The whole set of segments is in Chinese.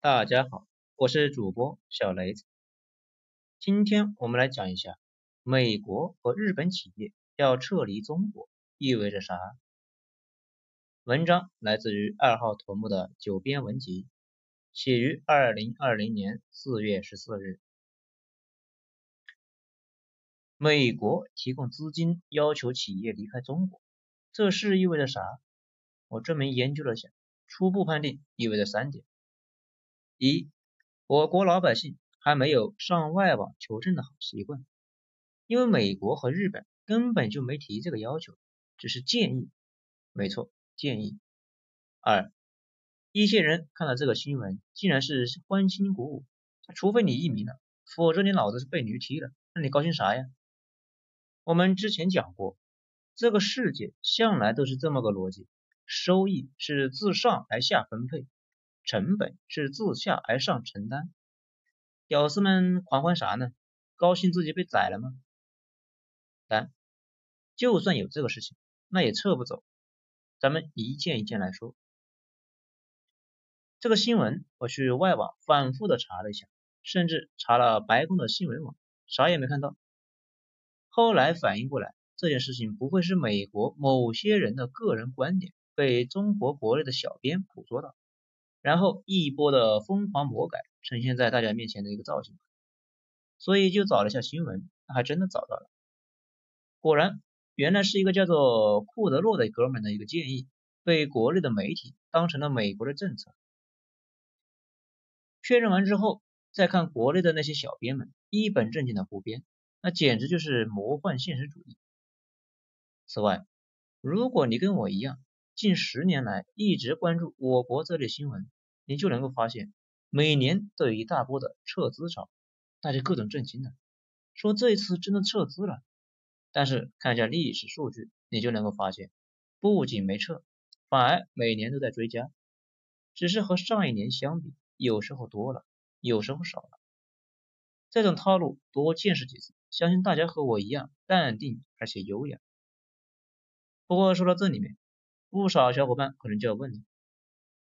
大家好，我是主播小雷子。今天我们来讲一下美国和日本企业要撤离中国意味着啥。文章来自于二号头目的九编文集，写于二零二零年四月十四日。美国提供资金要求企业离开中国，这事意味着啥？我专门研究了下，初步判定意味着三点。一，我国老百姓还没有上外网求证的好习惯，因为美国和日本根本就没提这个要求，只是建议。没错，建议。二，一些人看到这个新闻，竟然是欢欣鼓舞，除非你移民了，否则你脑子是被驴踢了，那你高兴啥呀？我们之前讲过，这个世界向来都是这么个逻辑，收益是自上而下分配。成本是自下而上承担，屌丝们狂欢啥呢？高兴自己被宰了吗？但就算有这个事情，那也撤不走。咱们一件一件来说。这个新闻我去外网反复的查了一下，甚至查了白宫的新闻网，啥也没看到。后来反应过来，这件事情不会是美国某些人的个人观点被中国国内的小编捕捉到。然后一波的疯狂魔改呈现在大家面前的一个造型，所以就找了下新闻，还真的找到了。果然，原来是一个叫做库德洛的哥们的一个建议，被国内的媒体当成了美国的政策。确认完之后，再看国内的那些小编们一本正经的胡编，那简直就是魔幻现实主义。此外，如果你跟我一样，近十年来一直关注我国这类新闻，你就能够发现，每年都有一大波的撤资潮，大家各种震惊的说这一次真的撤资了。但是看一下历史数据，你就能够发现，不仅没撤，反而每年都在追加，只是和上一年相比，有时候多了，有时候少了。这种套路多见识几次，相信大家和我一样淡定而且优雅。不过说到这里面。不少小伙伴可能就要问了：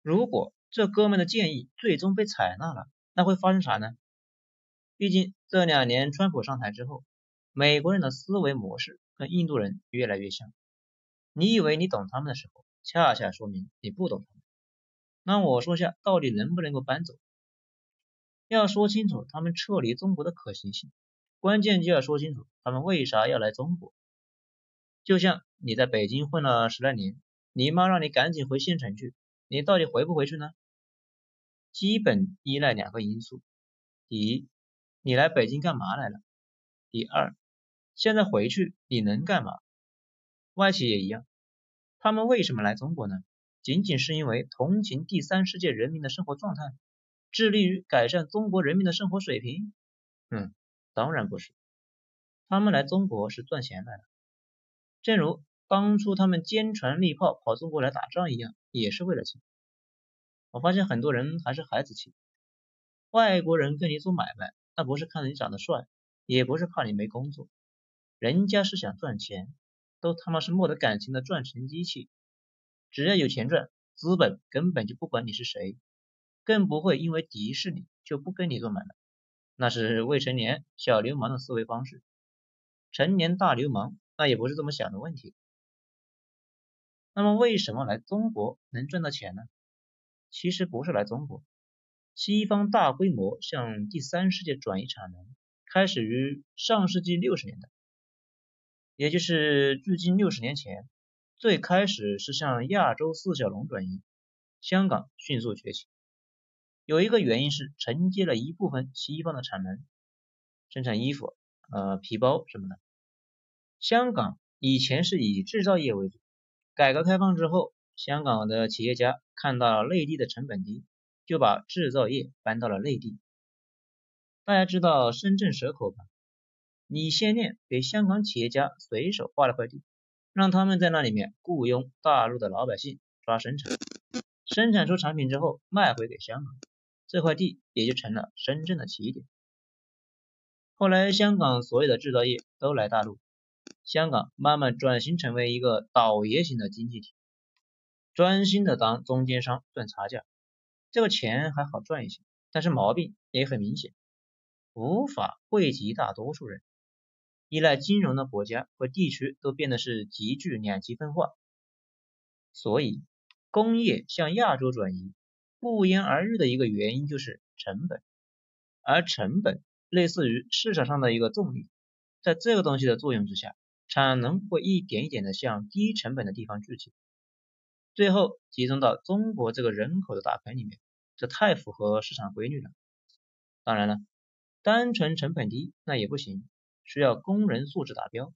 如果这哥们的建议最终被采纳了，那会发生啥呢？毕竟这两年川普上台之后，美国人的思维模式跟印度人越来越像。你以为你懂他们的时候，恰恰说明你不懂他们。那我说下，到底能不能够搬走？要说清楚他们撤离中国的可行性，关键就要说清楚他们为啥要来中国。就像你在北京混了十来年。你妈让你赶紧回县城去，你到底回不回去呢？基本依赖两个因素：第一，你来北京干嘛来了？第二，现在回去你能干嘛？外企也一样，他们为什么来中国呢？仅仅是因为同情第三世界人民的生活状态，致力于改善中国人民的生活水平？嗯，当然不是，他们来中国是赚钱来了。正如。当初他们坚船利炮跑中国来打仗一样，也是为了钱。我发现很多人还是孩子气，外国人跟你做买卖，那不是看你长得帅，也不是怕你没工作，人家是想赚钱，都他妈是没得感情的赚钱机器。只要有钱赚，资本根本就不管你是谁，更不会因为敌视你就不跟你做买卖。那是未成年小流氓的思维方式，成年大流氓那也不是这么想的问题。那么为什么来中国能赚到钱呢？其实不是来中国，西方大规模向第三世界转移产能，开始于上世纪六十年代，也就是距今六十年前，最开始是向亚洲四小龙转移，香港迅速崛起。有一个原因是承接了一部分西方的产能，生产衣服、呃皮包什么的。香港以前是以制造业为主。改革开放之后，香港的企业家看到内地的成本低，就把制造业搬到了内地。大家知道深圳蛇口吧？李先念给香港企业家随手划了块地，让他们在那里面雇佣大陆的老百姓抓生产，生产出产品之后卖回给香港，这块地也就成了深圳的起点。后来香港所有的制造业都来大陆。香港慢慢转型成为一个倒爷型的经济体，专心的当中间商赚差价。这个钱还好赚一些，但是毛病也很明显，无法惠及大多数人。依赖金融的国家和地区都变得是极具两极分化，所以工业向亚洲转移不言而喻的一个原因就是成本，而成本类似于市场上的一个重力，在这个东西的作用之下，产能会一点一点的向低成本的地方聚集。最后集中到中国这个人口的大盆里面，这太符合市场规律了。当然了，单纯成本低那也不行，需要工人素质达标。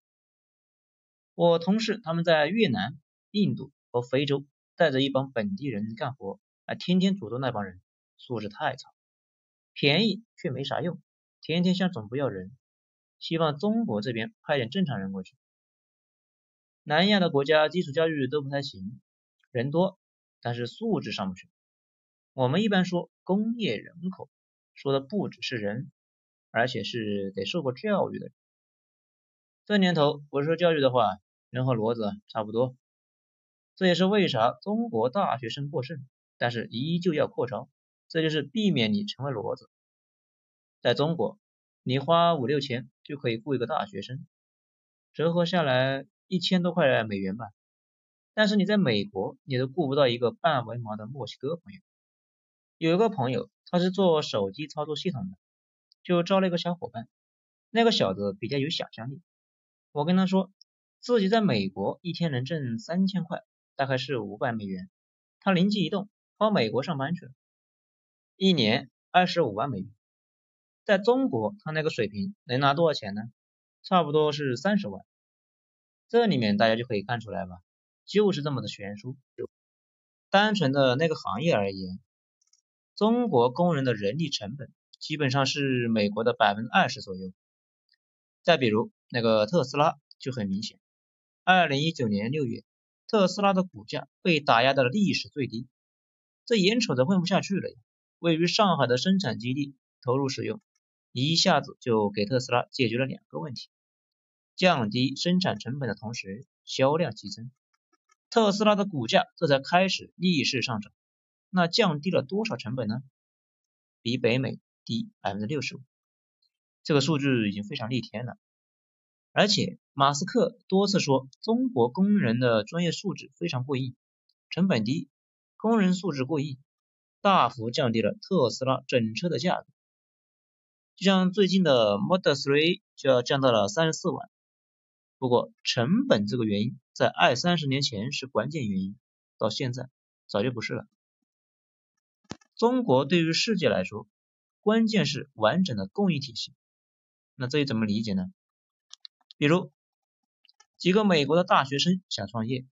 我同事他们在越南、印度和非洲带着一帮本地人干活，还天天诅咒那帮人素质太差，便宜却没啥用，天天向总部要人，希望中国这边派点正常人过去。南亚的国家基础教育都不太行。人多，但是素质上不去。我们一般说工业人口，说的不只是人，而且是得受过教育的人。这年头不受教育的话，人和骡子差不多。这也是为啥中国大学生过剩，但是依旧要扩招，这就是避免你成为骡子。在中国，你花五六千就可以雇一个大学生，折合下来一千多块美元吧。但是你在美国，你都雇不到一个半文盲的墨西哥朋友。有一个朋友，他是做手机操作系统的，就招了一个小伙伴。那个小子比较有想象力，我跟他说，自己在美国一天能挣三千块，大概是五百美元。他灵机一动，跑美国上班去了，一年二十五万美元。在中国，他那个水平能拿多少钱呢？差不多是三十万。这里面大家就可以看出来吧。就是这么的悬殊。单纯的那个行业而言，中国工人的人力成本基本上是美国的百分之二十左右。再比如那个特斯拉就很明显，二零一九年六月，特斯拉的股价被打压到了历史最低，这眼瞅着混不下去了呀。位于上海的生产基地投入使用，一下子就给特斯拉解决了两个问题：降低生产成本的同时，销量激增。特斯拉的股价这才开始逆势上涨，那降低了多少成本呢？比北美低百分之六十五，这个数据已经非常逆天了。而且马斯克多次说中国工人的专业素质非常过硬，成本低，工人素质过硬，大幅降低了特斯拉整车的价格。就像最近的 Model 3就要降到了三十四万。不过成本这个原因在二三十年前是关键原因，到现在早就不是了。中国对于世界来说，关键是完整的供应体系。那这又怎么理解呢？比如几个美国的大学生想创业，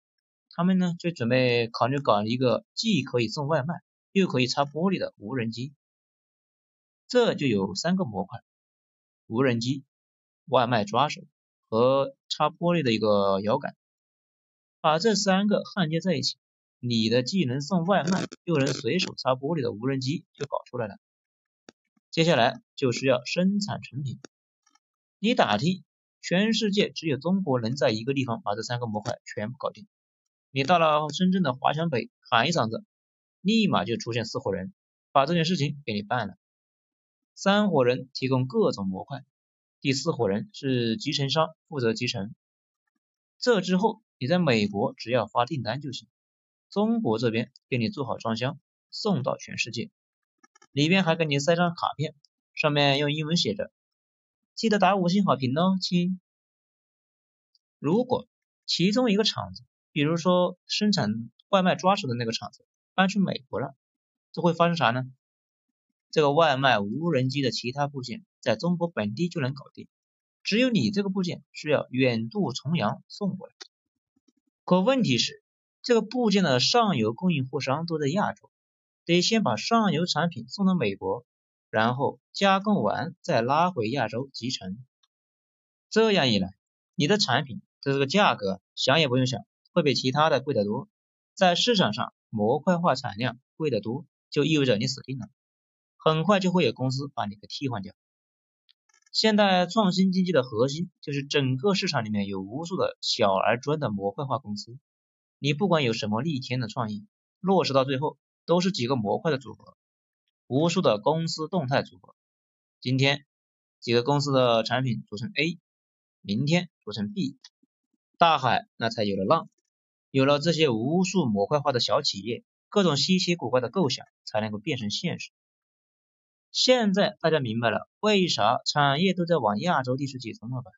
他们呢就准备考虑搞一个既可以送外卖又可以擦玻璃的无人机。这就有三个模块：无人机、外卖抓手。和擦玻璃的一个摇杆，把这三个焊接在一起，你的既能送外卖又能随手擦玻璃的无人机就搞出来了。接下来就需要生产成品。你打听，全世界只有中国能在一个地方把这三个模块全部搞定。你到了深圳的华强北喊一嗓子，立马就出现四伙人，把这件事情给你办了。三伙人提供各种模块。第四伙人是集成商，负责集成。这之后，你在美国只要发订单就行，中国这边给你做好装箱，送到全世界。里边还给你塞张卡片，上面用英文写着：“记得打五星好评哦，亲。”如果其中一个厂子，比如说生产外卖抓手的那个厂子搬去美国了，这会发生啥呢？这个外卖无人机的其他部件在中国本地就能搞定，只有你这个部件需要远渡重洋送过来。可问题是，这个部件的上游供应货商都在亚洲，得先把上游产品送到美国，然后加工完再拉回亚洲集成。这样一来，你的产品的这个价格想也不用想，会比其他的贵得多。在市场上模块化产量贵得多，就意味着你死定了。很快就会有公司把你给替换掉。现代创新经济的核心就是整个市场里面有无数的小而专的模块化公司。你不管有什么逆天的创意，落实到最后都是几个模块的组合，无数的公司动态组合。今天几个公司的产品组成 A，明天组成 B，大海那才有了浪。有了这些无数模块化的小企业，各种稀奇古怪的构想才能够变成现实。现在大家明白了，为啥产业都在往亚洲地区集中了吧？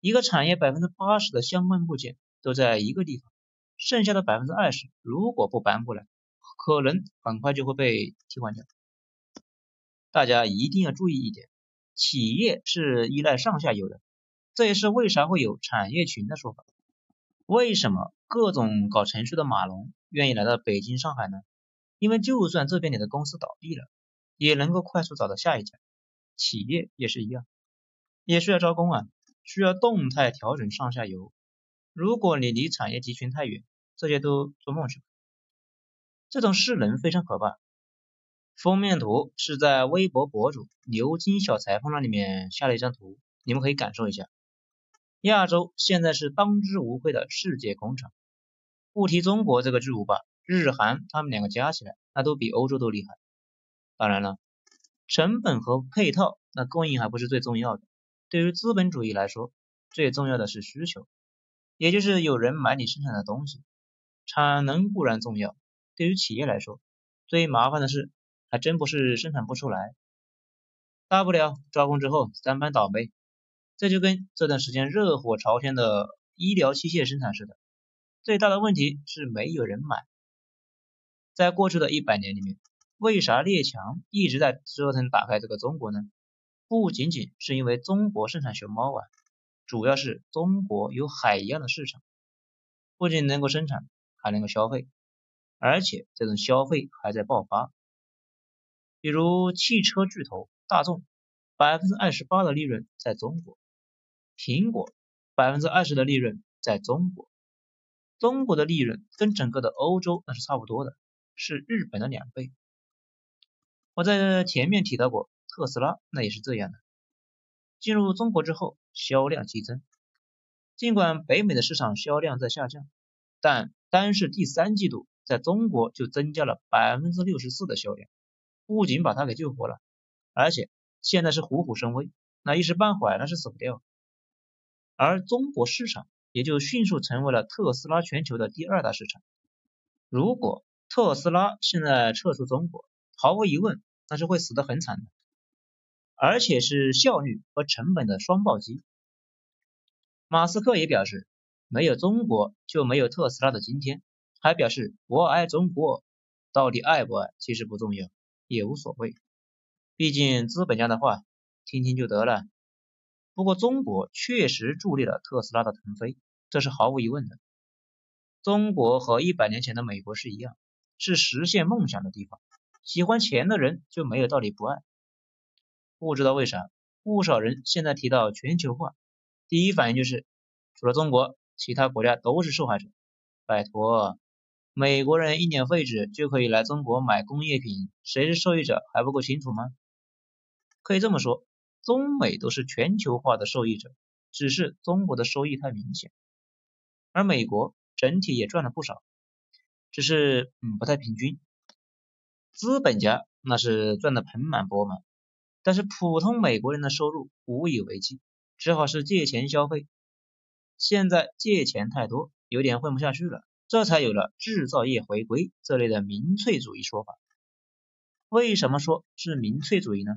一个产业百分之八十的相关部件都在一个地方，剩下的百分之二十如果不搬过来，可能很快就会被替换掉。大家一定要注意一点，企业是依赖上下游的，这也是为啥会有产业群的说法。为什么各种搞程序的码农愿意来到北京、上海呢？因为就算这边你的公司倒闭了，也能够快速找到下一家。企业也是一样，也需要招工啊，需要动态调整上下游。如果你离产业集群太远，这些都做梦去吧。这种势能非常可怕。封面图是在微博博主牛津小裁缝那里面下了一张图，你们可以感受一下。亚洲现在是当之无愧的世界工厂，不提中国这个巨无霸，日韩他们两个加起来，那都比欧洲都厉害。当然了，成本和配套，那供应还不是最重要的。对于资本主义来说，最重要的是需求，也就是有人买你生产的东西。产能固然重要，对于企业来说，最麻烦的是还真不是生产不出来，大不了招工之后三班倒呗。这就跟这段时间热火朝天的医疗器械生产似的，最大的问题是没有人买。在过去的一百年里面，为啥列强一直在折腾打开这个中国呢？不仅仅是因为中国生产熊猫啊，主要是中国有海一样的市场，不仅能够生产，还能够消费，而且这种消费还在爆发。比如汽车巨头大众，百分之二十八的利润在中国。苹果百分之二十的利润在中国，中国的利润跟整个的欧洲那是差不多的，是日本的两倍。我在前面提到过，特斯拉那也是这样的，进入中国之后销量激增，尽管北美的市场销量在下降，但单是第三季度在中国就增加了百分之六十四的销量，不仅把它给救活了，而且现在是虎虎生威，那一时半会儿那是死不掉。而中国市场也就迅速成为了特斯拉全球的第二大市场。如果特斯拉现在撤出中国，毫无疑问那是会死得很惨的，而且是效率和成本的双暴击。马斯克也表示，没有中国就没有特斯拉的今天，还表示我爱中国，到底爱不爱其实不重要，也无所谓，毕竟资本家的话听听就得了。不过，中国确实助力了特斯拉的腾飞，这是毫无疑问的。中国和一百年前的美国是一样，是实现梦想的地方。喜欢钱的人就没有道理不爱。不知道为啥，不少人现在提到全球化，第一反应就是除了中国，其他国家都是受害者。拜托，美国人一年废纸就可以来中国买工业品，谁是受益者还不够清楚吗？可以这么说。中美都是全球化的受益者，只是中国的收益太明显，而美国整体也赚了不少，只是嗯不太平均。资本家那是赚的盆满钵满，但是普通美国人的收入无以为继，只好是借钱消费。现在借钱太多，有点混不下去了，这才有了制造业回归这类的民粹主义说法。为什么说是民粹主义呢？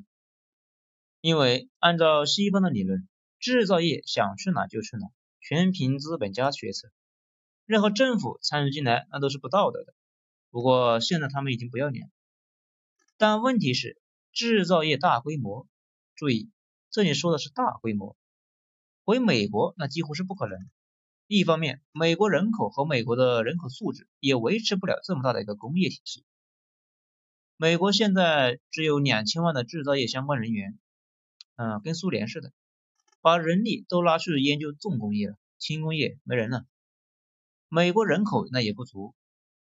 因为按照西方的理论，制造业想去哪就去哪，全凭资本家决策，任何政府参与进来那都是不道德的。不过现在他们已经不要脸，但问题是制造业大规模，注意这里说的是大规模，回美国那几乎是不可能。一方面，美国人口和美国的人口素质也维持不了这么大的一个工业体系。美国现在只有两千万的制造业相关人员。嗯，跟苏联似的，把人力都拉去研究重工业了，轻工业没人了。美国人口那也不足，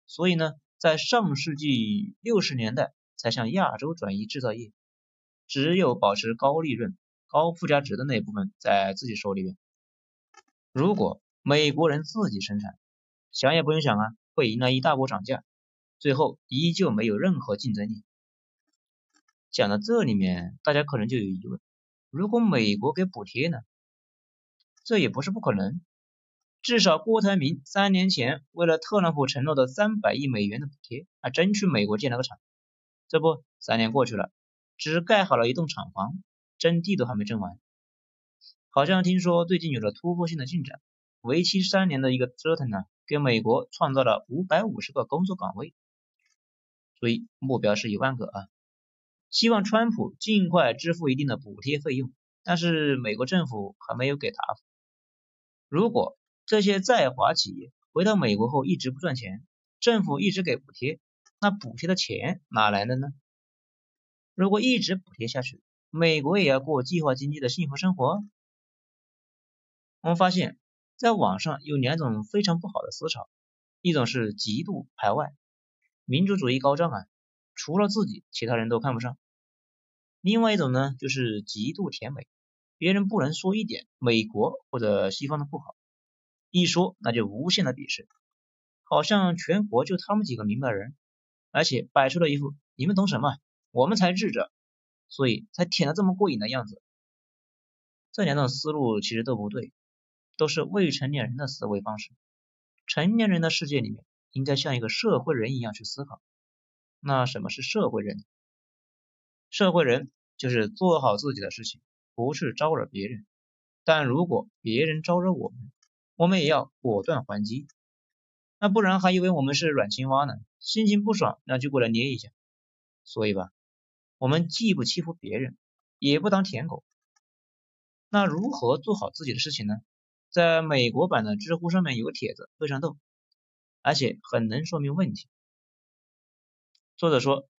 所以呢，在上世纪六十年代才向亚洲转移制造业，只有保持高利润、高附加值的那部分在自己手里面。如果美国人自己生产，想也不用想啊，会迎来一大波涨价，最后依旧没有任何竞争力。讲到这里面，大家可能就有疑问：如果美国给补贴呢？这也不是不可能。至少郭台铭三年前为了特朗普承诺的三百亿美元的补贴，还真去美国建了个厂。这不，三年过去了，只盖好了一栋厂房，征地都还没征完。好像听说最近有了突破性的进展，为期三年的一个折腾呢，给美国创造了五百五十个工作岗位。注意目标是一万个啊！希望川普尽快支付一定的补贴费用，但是美国政府还没有给答复。如果这些在华企业回到美国后一直不赚钱，政府一直给补贴，那补贴的钱哪来的呢？如果一直补贴下去，美国也要过计划经济的幸福生活？我们发现，在网上有两种非常不好的思潮，一种是极度排外，民族主义高涨啊，除了自己，其他人都看不上；另外一种呢，就是极度甜美。别人不能说一点美国或者西方的不好，一说那就无限的鄙视，好像全国就他们几个明白人，而且摆出了一副你们懂什么，我们才智者，所以才舔的这么过瘾的样子。这两种思路其实都不对，都是未成年人的思维方式。成年人的世界里面，应该像一个社会人一样去思考。那什么是社会人？社会人就是做好自己的事情。不是招惹别人，但如果别人招惹我们，我们也要果断还击。那不然还以为我们是软青蛙呢，心情不爽那就过来捏一下。所以吧，我们既不欺负别人，也不当舔狗。那如何做好自己的事情呢？在美国版的知乎上面有个帖子非常逗，而且很能说明问题。作者说。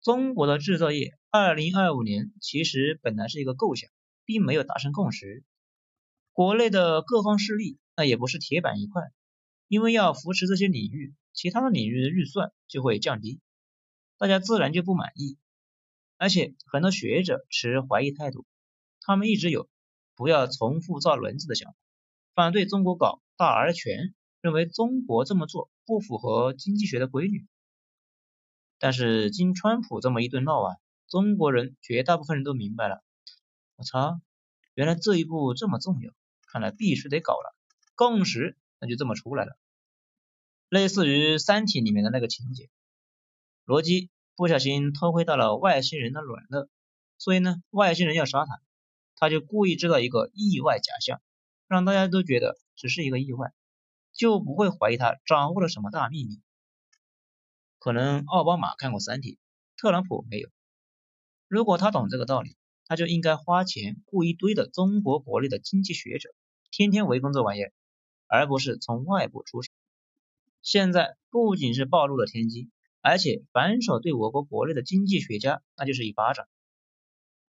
中国的制造业，二零二五年其实本来是一个构想，并没有达成共识。国内的各方势力那也不是铁板一块，因为要扶持这些领域，其他的领域的预算就会降低，大家自然就不满意。而且很多学者持怀疑态度，他们一直有不要重复造轮子的想法，反对中国搞大而全，认为中国这么做不符合经济学的规律。但是经川普这么一顿闹啊，中国人绝大部分人都明白了。我操，原来这一步这么重要，看来必须得搞了。共识那就这么出来了，类似于《三体》里面的那个情节，罗辑不小心偷窥到了外星人的软肋，所以呢，外星人要杀他，他就故意制造一个意外假象，让大家都觉得只是一个意外，就不会怀疑他掌握了什么大秘密。可能奥巴马看过《三体》，特朗普没有。如果他懂这个道理，他就应该花钱雇一堆的中国国内的经济学者，天天围攻这玩意儿，而不是从外部出手。现在不仅是暴露了天机，而且反手对我国国内的经济学家那就是一巴掌。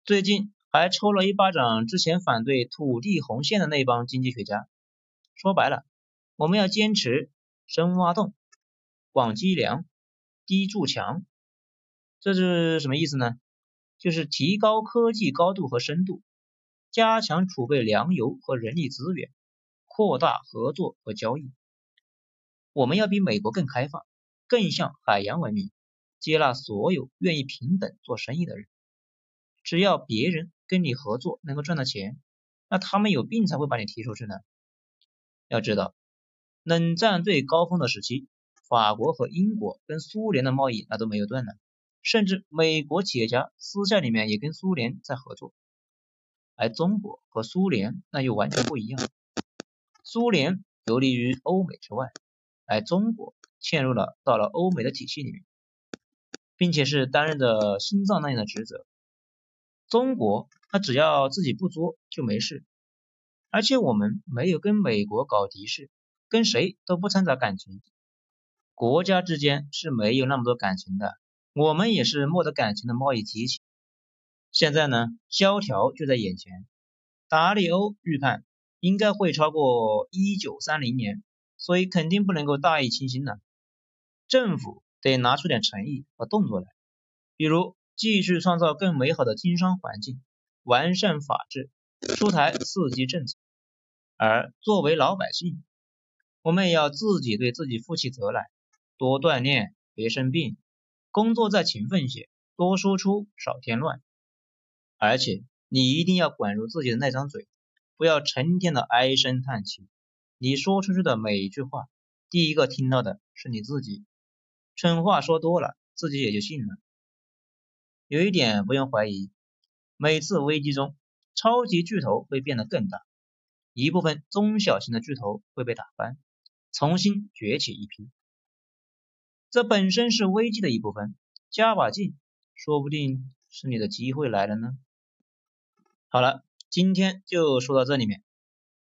最近还抽了一巴掌之前反对土地红线的那帮经济学家。说白了，我们要坚持深挖洞、广积粮。低筑墙，这是什么意思呢？就是提高科技高度和深度，加强储备粮油和人力资源，扩大合作和交易。我们要比美国更开放，更像海洋文明，接纳所有愿意平等做生意的人。只要别人跟你合作能够赚到钱，那他们有病才会把你踢出去呢。要知道，冷战最高峰的时期。法国和英国跟苏联的贸易那都没有断呢，甚至美国企业家私下里面也跟苏联在合作，而中国和苏联那又完全不一样，苏联游离于欧美之外，而中国嵌入了到了欧美的体系里面，并且是担任着心脏那样的职责。中国他只要自己不作就没事，而且我们没有跟美国搞敌视，跟谁都不掺杂感情。国家之间是没有那么多感情的，我们也是没得感情的贸易体系。现在呢，萧条就在眼前。达里欧预判应该会超过一九三零年，所以肯定不能够大意轻心了。政府得拿出点诚意和动作来，比如继续创造更美好的经商环境，完善法治，出台刺激政策。而作为老百姓，我们也要自己对自己负起责来。多锻炼，别生病，工作再勤奋些，多输出少添乱。而且你一定要管住自己的那张嘴，不要成天的唉声叹气。你说出去的每一句话，第一个听到的是你自己。蠢话说多了，自己也就信了。有一点不用怀疑，每次危机中，超级巨头会变得更大，一部分中小型的巨头会被打翻，重新崛起一批。这本身是危机的一部分，加把劲，说不定是你的机会来了呢。好了，今天就说到这里面，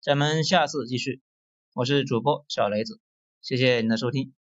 咱们下次继续。我是主播小雷子，谢谢你的收听。